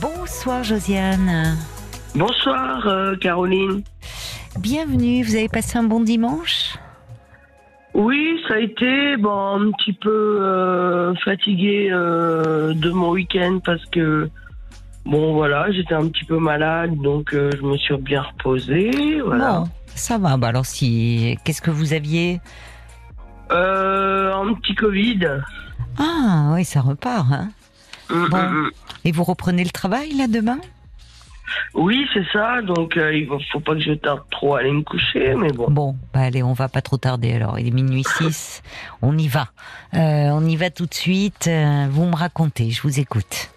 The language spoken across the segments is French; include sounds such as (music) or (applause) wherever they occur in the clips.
Bonsoir Josiane. Bonsoir euh, Caroline. Bienvenue, vous avez passé un bon dimanche? Oui, ça a été bon, un petit peu euh, fatigué euh, de mon week-end parce que bon voilà, j'étais un petit peu malade donc je me suis bien reposé. Voilà. Bon, ça va. Bah alors si, qu'est-ce que vous aviez? Un petit Covid. Ah oui, ça repart. Hein Mm, Bon. mm, mm. Et vous reprenez le travail là demain? Oui, c'est ça. Donc euh, il faut pas que je tarde trop à aller me coucher, mais bon. Bon, bah allez, on va pas trop tarder alors. Il est minuit 6, (laughs) on y va. Euh, on y va tout de suite. Euh, vous me racontez, je vous écoute.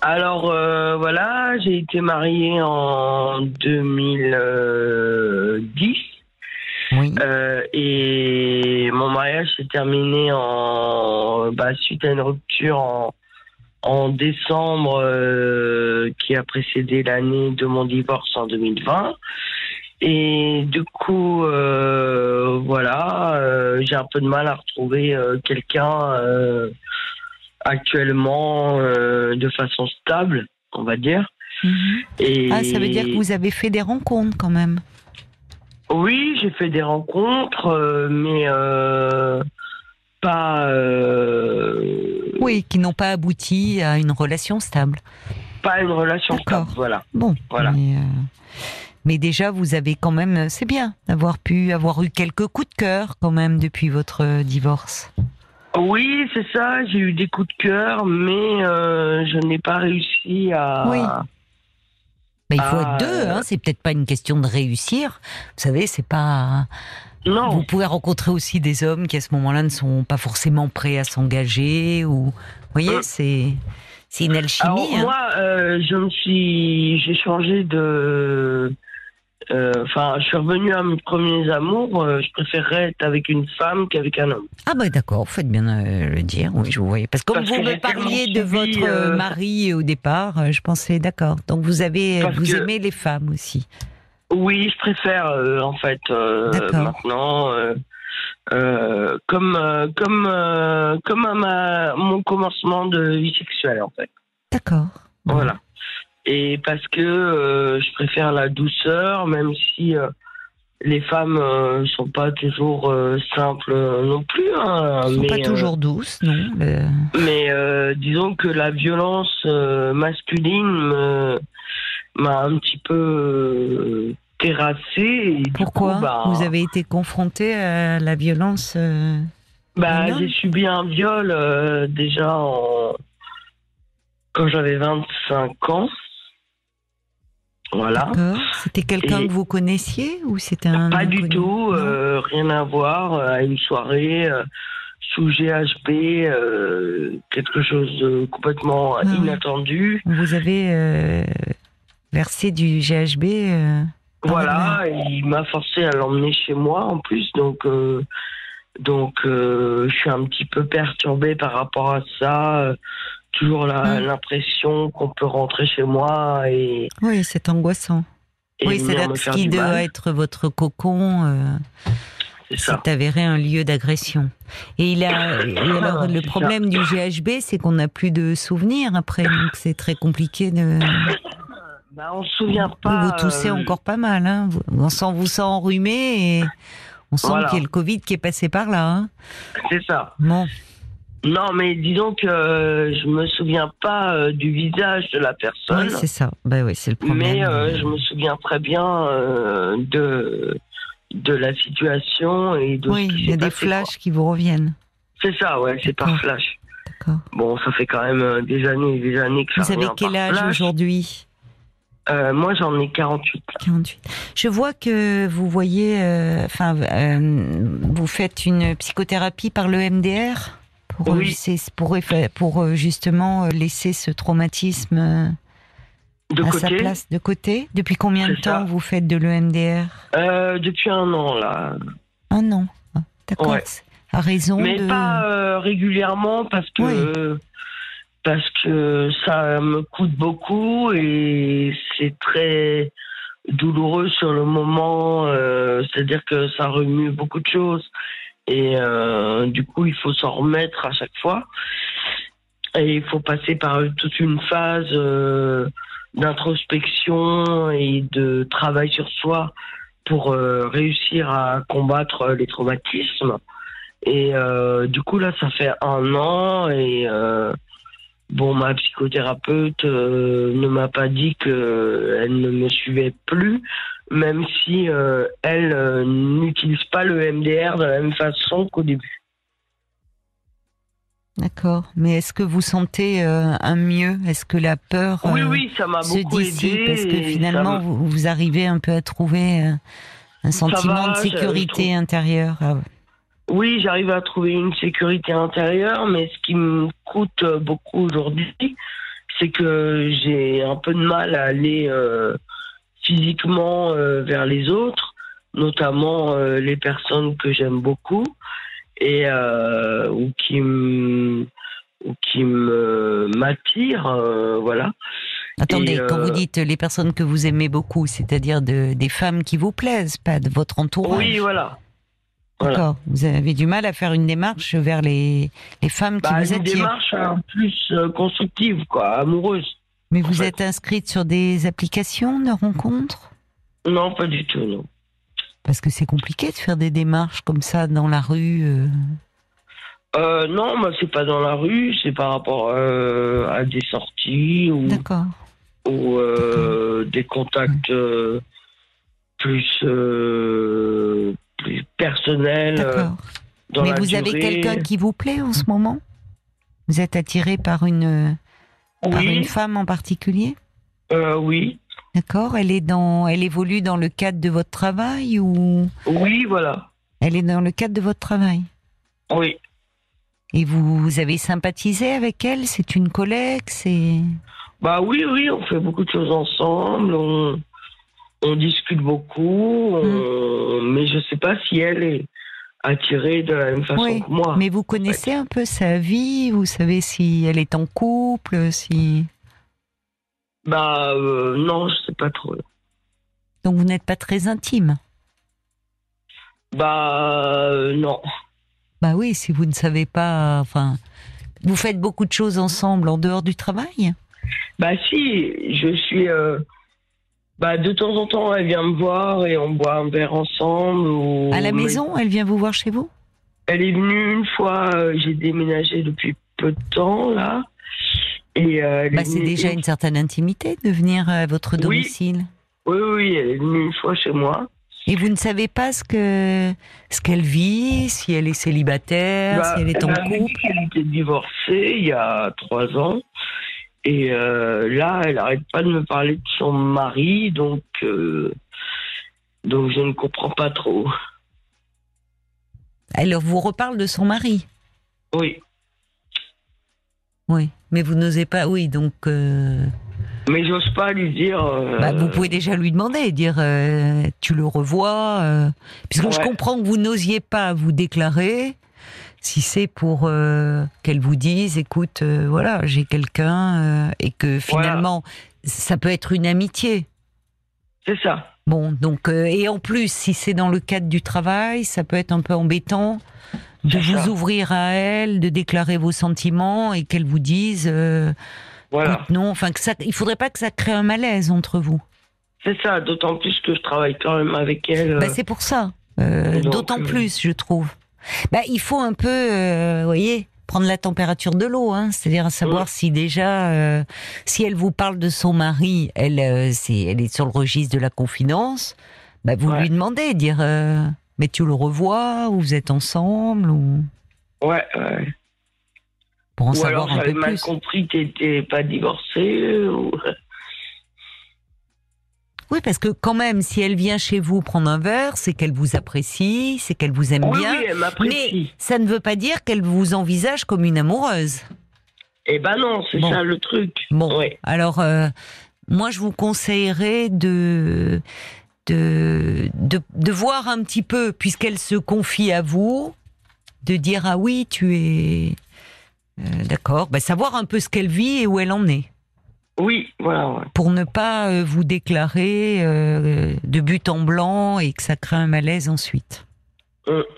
Alors euh, voilà, j'ai été mariée en 2010. Oui. Et mon mariage s'est terminé en bah, suite à une rupture en, en décembre euh, qui a précédé l'année de mon divorce en 2020. Et du coup, euh, voilà, euh, j'ai un peu de mal à retrouver quelqu'un actuellement de façon stable, on va dire. Mhm. Et Ah, ça veut dire que vous avez fait des rencontres quand même. oui, j'ai fait des rencontres, mais pas euh, Oui, qui n'ont pas abouti à une relation stable. pas une relation stable. Voilà. Bon, Voilà. Mais, euh, mais déjà, vous avez quand même, c'est bien d'avoir pu avoir eu quelques coups de cœur quand même depuis votre euh, divorce. Oui, c'est ça. J'ai eu des coups de cœur, mais euh, je n'ai pas réussi à. Oui. Mais il faut Ah, être deux, hein, c'est peut-être pas une question de réussir. Vous savez, c'est pas. Non. Vous pouvez rencontrer aussi des hommes qui à ce moment-là ne sont pas forcément prêts à s'engager ou. Vous voyez, Euh. c'est c'est une alchimie. Alors hein. moi, euh, je me suis, j'ai changé de. euh, Enfin, je suis revenu à mes premiers amours. euh, je préférerais être avec une femme qu'avec un homme. Ah bah d'accord, vous faites bien le dire. Oui, je vous voyais. Parce que comme Parce vous que me parliez de subi, votre mari au départ, je pensais d'accord. Donc vous avez, Parce vous que- aimez les femmes aussi. Oui, je préfère euh, en fait euh, maintenant. euh, euh, comme euh, comme euh, comme à ma, mon commencement de vie sexuelle en fait. D'accord. Voilà. Et parce que euh, je préfère la douceur, même si euh, les femmes euh, sont pas toujours euh, simples non plus. Hein, Elles sont mais, pas toujours douces, non. mais euh, disons que la violence euh, masculine m'a un petit peu euh, terrassé. Et du Pourquoi coup, bah, Vous avez été confronté à la violence euh, bah. J'ai subi un viol euh, déjà en... quand j'avais 25 ans. Voilà. C'était quelqu'un que vous connaissiez ou c'était un Pas du tout, euh, rien à voir à une soirée sous GHB, euh, quelque chose de complètement Ah inattendu. Vous avez euh, versé du GHB. euh, Voilà, il m'a forcé à l'emmener chez moi en plus, donc euh, donc euh, je suis un petit peu perturbé par rapport à ça. toujours l'impression qu'on peut rentrer chez moi et, Oui, c'est angoissant. et oui, c'est-à-dire ce qui doit être votre cocon, C'est avéré un lieu d'agression. Et il a. (laughs) alors, le ça. problème du GHB, c'est qu'on n'a plus de souvenirs après, donc c'est très compliqué de. Bah, on se souvient pas. vous toussez euh, encore pas mal, hein. Vous- On sent, vous sent enrhumé et on sent Voilà. qu'il y a le Covid qui est passé par là. Hein. C'est ça. Bon, Non, mais disons que euh, je me souviens pas euh, du visage de la personne, oui, c'est ça. Bah oui, c'est le problème. mais euh, je me souviens très bien de de la situation et de oui, il y a des flashs qui vous reviennent. C'est ça, ouais, c'est par flash. D'accord. Bon, ça fait quand même des années et des années que ça Vous avez quel âge aujourd'hui? Euh, Moi, j'en ai 48. 48. Je vois que vous voyez, euh, enfin, euh, vous faites une psychothérapie par le MDR pour, Oui. c'est pour, pour justement laisser ce traumatisme De à sa place de côté. Depuis combien de ça. temps vous faites de l'EMDR euh, depuis un an là, Un an. Ah, D'accord. Ouais. À raison mais de. pas régulièrement parce que parce que ça me coûte beaucoup et c'est très douloureux sur le moment. euh, C'est-à-dire que ça remue beaucoup de choses et euh, du coup il faut s'en remettre à chaque fois. et il faut passer par toute une phase euh, d'introspection et de travail sur soi pour réussir à combattre les traumatismes. Et du coup, là, ça fait un an et bon, ma psychothérapeute ne m'a pas dit qu'elle ne me suivait plus, même si elle n'utilise pas le MDR de la même façon qu'au début. D'accord. Mais est-ce que vous sentez euh, un mieux? Est-ce que la peur oui, euh, oui, ça m'a beaucoup Aidé parce que finalement, vous, arrivez un peu à trouver euh, un sentiment de sécurité intérieure. Ah oui, j'arrive à trouver une sécurité intérieure, mais ce qui me coûte beaucoup aujourd'hui, c'est que j'ai un peu de mal à aller physiquement vers les autres, notamment les personnes que j'aime beaucoup et euh, ou qui me ou qui me m'attire, euh, voilà. Attendez, quand vous euh, dites les personnes que vous aimez beaucoup, c'est-à-dire de, des femmes qui vous plaisent, pas de votre entourage. Oui, voilà. D'accord. Vous avez du mal à faire une démarche vers les, les femmes qui bah, vous attirent. Une démarche plus constructive, quoi, amoureuse. Mais vous êtes inscrite sur des applications de rencontres? Non, pas du tout, non. Parce que c'est compliqué de faire des démarches comme ça dans la rue. Euh. Euh, non, moi c'est pas dans la rue, c'est par rapport euh, à des sorties ou, ou des contacts plus, plus personnels. Mais vous avez quelqu'un qui vous plaît en ce moment? Vous êtes attiré par une, par une femme en particulier? Oui. D'accord. Elle est dans, elle évolue dans le cadre de votre travail ou? Oui, voilà. Elle est dans le cadre de votre travail? Oui. Et vous, avez sympathisé avec elle? C'est une collègue? C'est. Bah oui, oui, on fait beaucoup de choses ensemble. On, discute beaucoup, hmm. mais je sais pas si elle est attirée de la même façon que moi. Mais vous connaissez un peu sa vie Vous savez si elle est en couple Si. Bah euh, non, je sais pas trop. Donc vous n'êtes pas très intime Bah euh, non. Bah oui, si vous ne savez pas, enfin, vous faites beaucoup de choses ensemble en dehors du travail? Bah si, je suis. Euh, bah de temps en temps, elle vient me voir et on boit un verre ensemble. À la maison, elle vient vous voir chez vous? Elle est venue une fois. j'ai déménagé depuis peu de temps là. Euh, bah, c'est déjà une certaine intimité de venir à votre domicile. Oui, oui, elle est venue une fois chez moi. Et vous ne savez pas ce que ce qu'elle vit, si elle est célibataire, bah, si elle est en couple? Elle était divorcée il y a trois ans, et euh, là, elle n'arrête pas de me parler de son mari, donc euh, donc je ne comprends pas trop. Elle vous reparle de son mari? Oui. Oui, mais vous n'osez pas, oui, donc. Euh... Mais j'ose pas lui dire. Euh, bah, vous pouvez déjà lui demander, dire euh, tu le revois, puisque je comprends que vous n'osiez pas vous déclarer. Si c'est pour qu'elle vous dise, écoute, voilà, j'ai quelqu'un, et que finalement, ça peut être une amitié. C'est ça. Bon, donc, et en plus, si c'est dans le cadre du travail, ça peut être un peu embêtant de vous ouvrir à elle, de déclarer vos sentiments et qu'elle vous dise euh, voilà. non. Enfin, que ça, il faudrait pas que ça crée un malaise entre vous. C'est ça, d'autant plus que je travaille quand même avec elle. Bah, euh. c'est pour ça. Euh, d'autant plus, je trouve. Bah, il faut un peu, vous voyez, prendre la température de l'eau, hein, c'est-à-dire savoir si déjà, si elle vous parle de son mari, elle, c'est, elle est sur le registre de la confidence, bah, vous lui demandez, dire mais tu le revois ou vous êtes ensemble ou Ouais, ouais. Pour en ou savoir alors, un peu mal compris t'étais pas divorcé ou... Oui, parce que quand même, si elle vient chez vous prendre un verre, c'est qu'elle vous apprécie, c'est qu'elle vous aime bien. Oui, elle mais ça ne veut pas dire qu'elle vous envisage comme une amoureuse. Eh ben non, c'est ça le truc. Bon, alors euh, moi je vous conseillerais de de, de, voir un petit peu, puisqu'elle se confie à vous, de dire ah oui, tu es euh, d'accord, bah, savoir un peu ce qu'elle vit et où elle en est. Oui, voilà. Pour ne pas euh, vous déclarer euh, de but en blanc et que ça crée un malaise ensuite.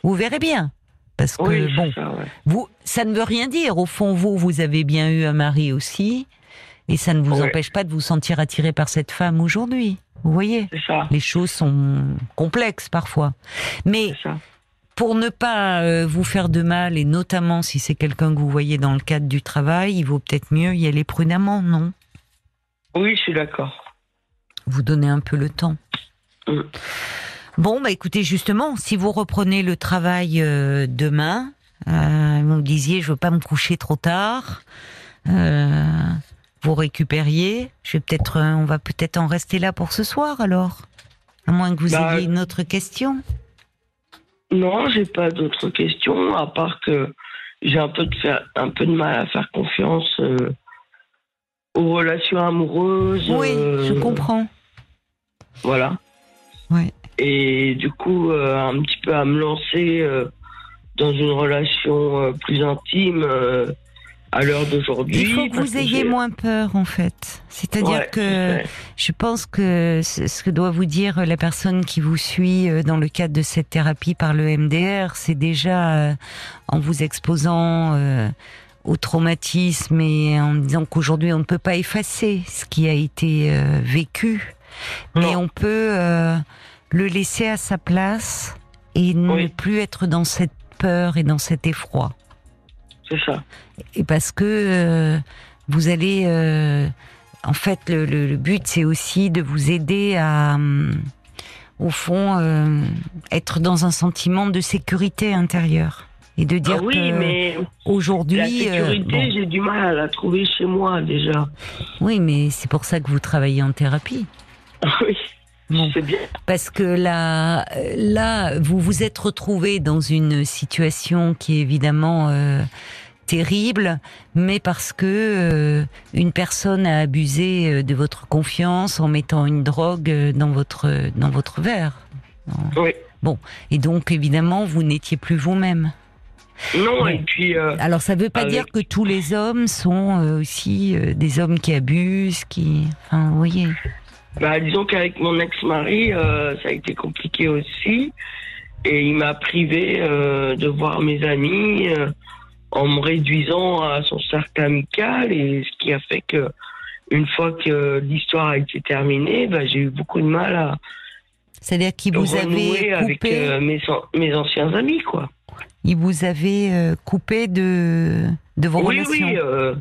Vous verrez bien. Parce que bon, ça, vous, ça ne veut rien dire. Au fond, vous, vous avez bien eu un mari aussi, et ça ne vous empêche pas de vous sentir attiré par cette femme aujourd'hui. Vous voyez, les choses sont complexes parfois. Mais pour ne pas euh, vous faire de mal, et notamment si c'est quelqu'un que vous voyez dans le cadre du travail, il vaut peut-être mieux y aller prudemment, non? Oui, je suis d'accord. Vous donnez un peu le temps. Mm. Bon, bah écoutez, justement, si vous reprenez le travail euh, demain, euh, vous me disiez, je veux pas me coucher trop tard. vous récupériez. Je vais peut-être, on va peut-être en rester là pour ce soir alors, à moins que vous bah, ayez une autre question. Non, j'ai pas d'autres questions, à part que j'ai un peu de faire, un peu de mal à faire confiance euh, aux relations amoureuses. Oui, je euh, comprends. Voilà. Ouais. Et du coup, euh, un petit peu à me lancer dans une relation plus intime à l'heure d'aujourd'hui. Il faut que vous ayez moins peur, en fait. C'est-à-dire que je pense que ce que doit vous dire la personne qui vous suit euh, dans le cadre de cette thérapie par le MDR, c'est déjà euh, en vous exposant euh, au traumatisme et en disant qu'aujourd'hui on ne peut pas effacer ce qui a été vécu, mais on peut le laisser à sa place et ne plus être dans cette peur et dans cet effroi. C'est ça. Et parce que euh, vous allez, euh, en fait, le, but c'est aussi de vous aider à, euh, au fond, être dans un sentiment de sécurité intérieure et de dire ah oui, que mais aujourd'hui, la sécurité, j'ai du mal à la trouver chez moi déjà. Oui, mais c'est pour ça que vous travaillez en thérapie. (laughs) oui. Bien. Parce que là, là, vous vous êtes retrouvé dans une situation qui est évidemment terrible, mais parce que euh, une personne a abusé euh, de votre confiance en mettant une drogue euh, dans votre dans votre verre. Oui. Bon, et donc évidemment vous n'étiez plus vous-même. Non, et puis. Alors ça ne veut pas dire que tous les hommes sont aussi des hommes qui abusent, qui, enfin, vous voyez. Bah, disons qu'avec mon ex-mari, ça a été compliqué aussi, et il m'a privé de voir mes amis en me réduisant à son cercle amical et ce qui a fait que une fois que l'histoire a été terminée, bah, j'ai eu beaucoup de mal à c'est-à-dire qu'il vous avait avec euh, mes, mes, anciens amis quoi. Il vous avait euh, coupé de de vos relations. Oui, euh,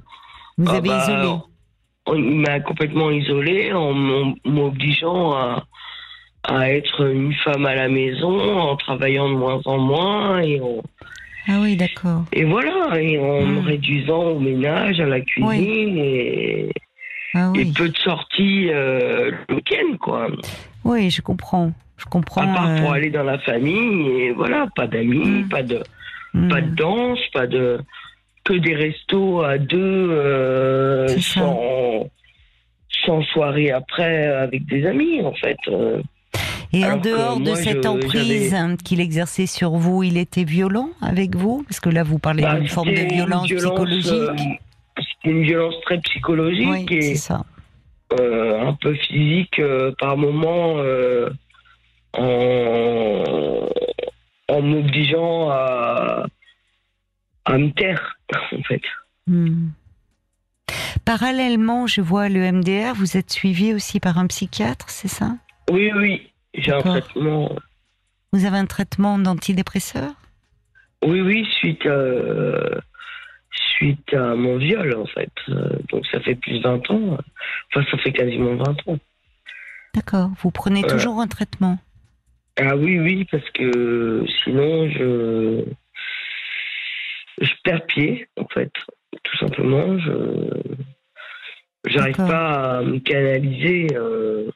vous ah avez bah, isolé. Il m'a complètement isolé en m'obligeant à, à être une femme à la maison, en travaillant de moins en moins et en, ah oui, d'accord. Et voilà, et en me hmm. réduisant au ménage, à la cuisine et, ah et, peu de sorties euh, le week-end, quoi. Oui, je comprends. Je comprends. À part pour euh, aller dans la famille, et voilà, pas d'amis, hmm. pas de hmm. pas de danse, pas de que des restos à deux euh, sans, sans soirée après avec des amis, en fait. Et en dehors de cette emprise qu'il exerçait sur vous, il était violent avec vous? Parce que là, vous parlez bah, d'une forme de violence, psychologique. Euh, c'était une violence très psychologique et ça. Euh, un peu physique euh, par moment en, en m'obligeant à, à me taire, en fait. Hmm. Parallèlement, je vois le MDR, vous êtes suivi aussi par un psychiatre, c'est ça? Oui, oui. J'ai un traitement. Vous avez un traitement d'antidépresseur? Oui, oui, suite à, suite à mon viol, en fait. Donc ça fait plus de 20 ans. Enfin, ça fait quasiment 20 ans. D'accord. Vous prenez toujours un traitement? Ah oui, oui, parce que sinon, je. Je perds pied, en fait. Tout simplement. Je. J'arrive pas à me canaliser. Euh,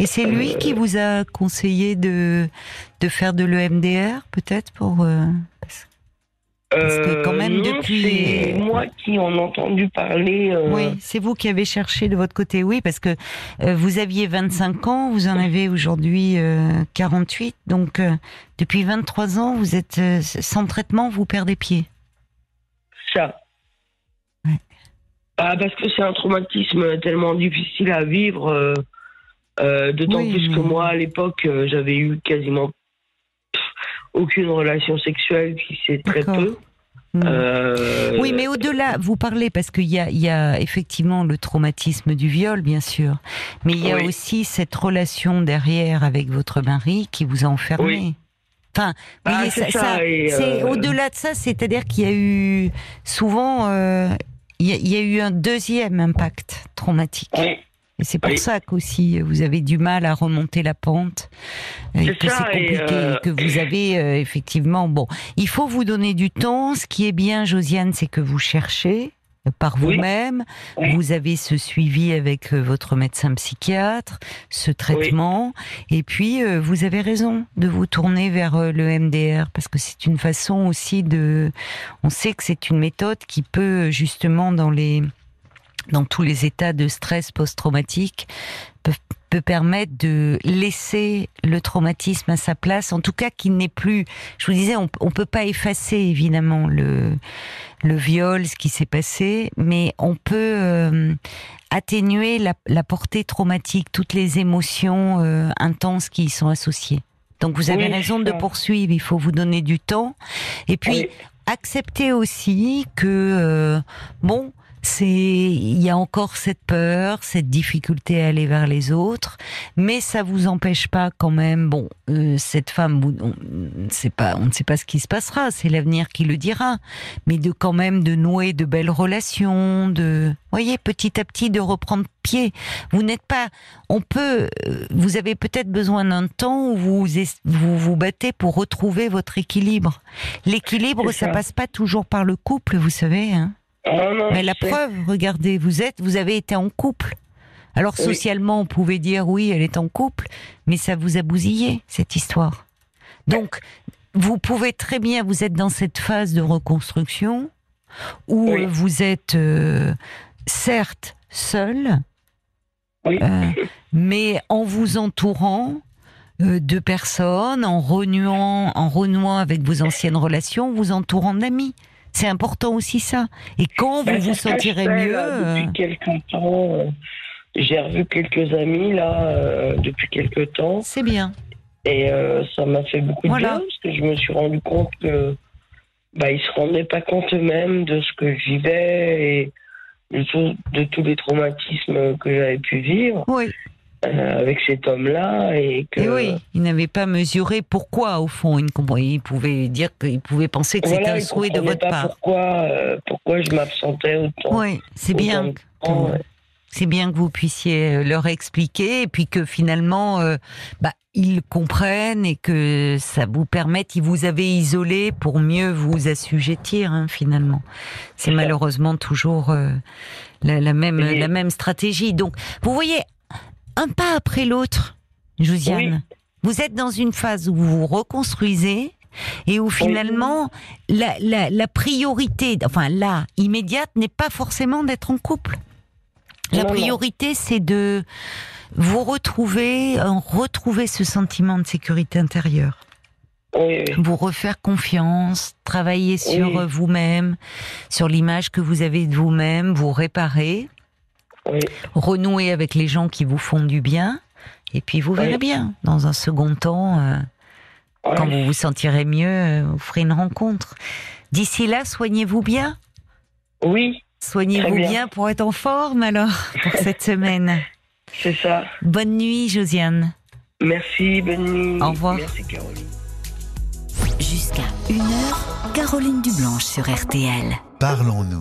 et c'est lui qui vous a conseillé de, de faire de l'EMDR, peut-être pour. Euh, parce que quand même euh, depuis. C'est moi qui en ai entendu parler. Euh, oui, c'est vous qui avez cherché de votre côté, oui, parce que vous aviez 25 ans, vous en avez aujourd'hui 48, donc depuis 23 ans, vous êtes sans traitement, vous perdez pied. Ça. Ouais. Ah, parce que c'est un traumatisme tellement difficile à vivre. Euh, d'autant plus que moi, à l'époque, euh, j'avais eu quasiment aucune relation sexuelle, qui c'est très peu. Hmm. Euh, oui, mais au-delà, vous parlez parce qu'il y a, il y a effectivement le traumatisme du viol, bien sûr, mais il y a aussi cette relation derrière avec votre mari qui vous a enfermé. Enfin, ah, c'est euh, au-delà de ça, c'est-à-dire qu'il y a eu souvent, euh, il, y a, eu un deuxième impact traumatique. Et c'est pour ça qu'aussi vous avez du mal à remonter la pente, et que c'est compliqué, euh, que vous avez euh, effectivement. Bon, il faut vous donner du temps. Ce qui est bien, Josiane, c'est que vous cherchez par vous-même. Vous avez ce suivi avec euh, votre médecin psychiatre, ce traitement, et puis vous avez raison de vous tourner vers le MDR parce que c'est une façon aussi de. On sait que c'est une méthode qui peut justement dans les dans tous les états de stress post-traumatique peut, peut, permettre de laisser le traumatisme à sa place, en tout cas qu'il n'est plus. Je vous disais, on, on peut pas effacer évidemment le le viol, ce qui s'est passé, mais on peut euh, atténuer la, la, portée traumatique, toutes les émotions euh, intenses qui y sont associées. Donc vous avez raison de poursuivre, il faut vous donner du temps. Et puis, accepter aussi que, euh, bon, c'est il y a encore cette peur, cette difficulté à aller vers les autres, mais ça vous empêche pas quand même. Bon, euh, cette femme, on, ne pas, on ne sait pas ce qui se passera, c'est l'avenir qui le dira, mais de quand même de nouer de belles relations, de, voyez, petit à petit de reprendre pied. Vous n'êtes pas, on peut, euh, vous avez peut-être besoin d'un temps où vous, vous vous battez pour retrouver votre équilibre. L'équilibre, ça. ça passe pas toujours par le couple, vous savez. Hein mais la preuve, regardez, vous êtes, vous avez été en couple. Alors socialement, on pouvait dire oui, elle est en couple, mais ça vous a bousillé cette histoire. Donc, vous pouvez très bien, vous êtes dans cette phase de reconstruction où vous êtes euh, certes seul, euh, mais en vous entourant euh, de personnes, en renouant, en renouant avec vos anciennes relations, vous entourant d'amis. C'est important aussi ça. Et quand vous vous (laughs) sentirez mieux. depuis euh, quelques temps, euh, j'ai revu quelques amis là euh, depuis quelques temps. C'est bien. Et ça m'a fait beaucoup de bien parce que je me suis rendu compte que bah, ils se rendaient pas compte eux-mêmes de ce que je vivais et de, de tous les traumatismes que j'avais pu vivre. Oui. Euh, avec cet homme-là et que. oui, il n'avait pas mesuré pourquoi au fond. Il, il pouvait dire qu'il pouvait penser que c'était un souhait de votre part. Pourquoi, euh, pourquoi je m'absentais autant. Oui, c'est bien. C'est bien que vous puissiez euh, leur expliquer et puis que finalement, bah, ils comprennent et que ça vous permette, ils vous avaient isolé pour mieux vous assujettir hein, finalement. C'est malheureusement toujours la, la, même, la même stratégie. Donc, vous voyez, un pas après l'autre, Josiane. Vous êtes dans une phase où vous vous reconstruisez et où finalement la, priorité, enfin la immédiate, n'est pas forcément d'être en couple. La priorité, c'est de vous retrouver, retrouver ce sentiment de sécurité intérieure. Vous refaire confiance, travailler sur vous-même, sur l'image que vous avez de vous-même, vous réparer renouer avec les gens qui vous font du bien, et puis vous verrez bien, dans un second temps, euh, quand vous vous sentirez mieux, euh, vous ferez une rencontre. D'ici là, soignez-vous bien Oui. Soignez-vous bien. pour être en forme alors, (laughs) pour cette semaine. C'est ça. Bonne nuit, Josiane. Merci, bonne nuit. Au revoir. Merci, Caroline. Jusqu'à une heure, Caroline Dublanche sur RTL. Parlons-nous.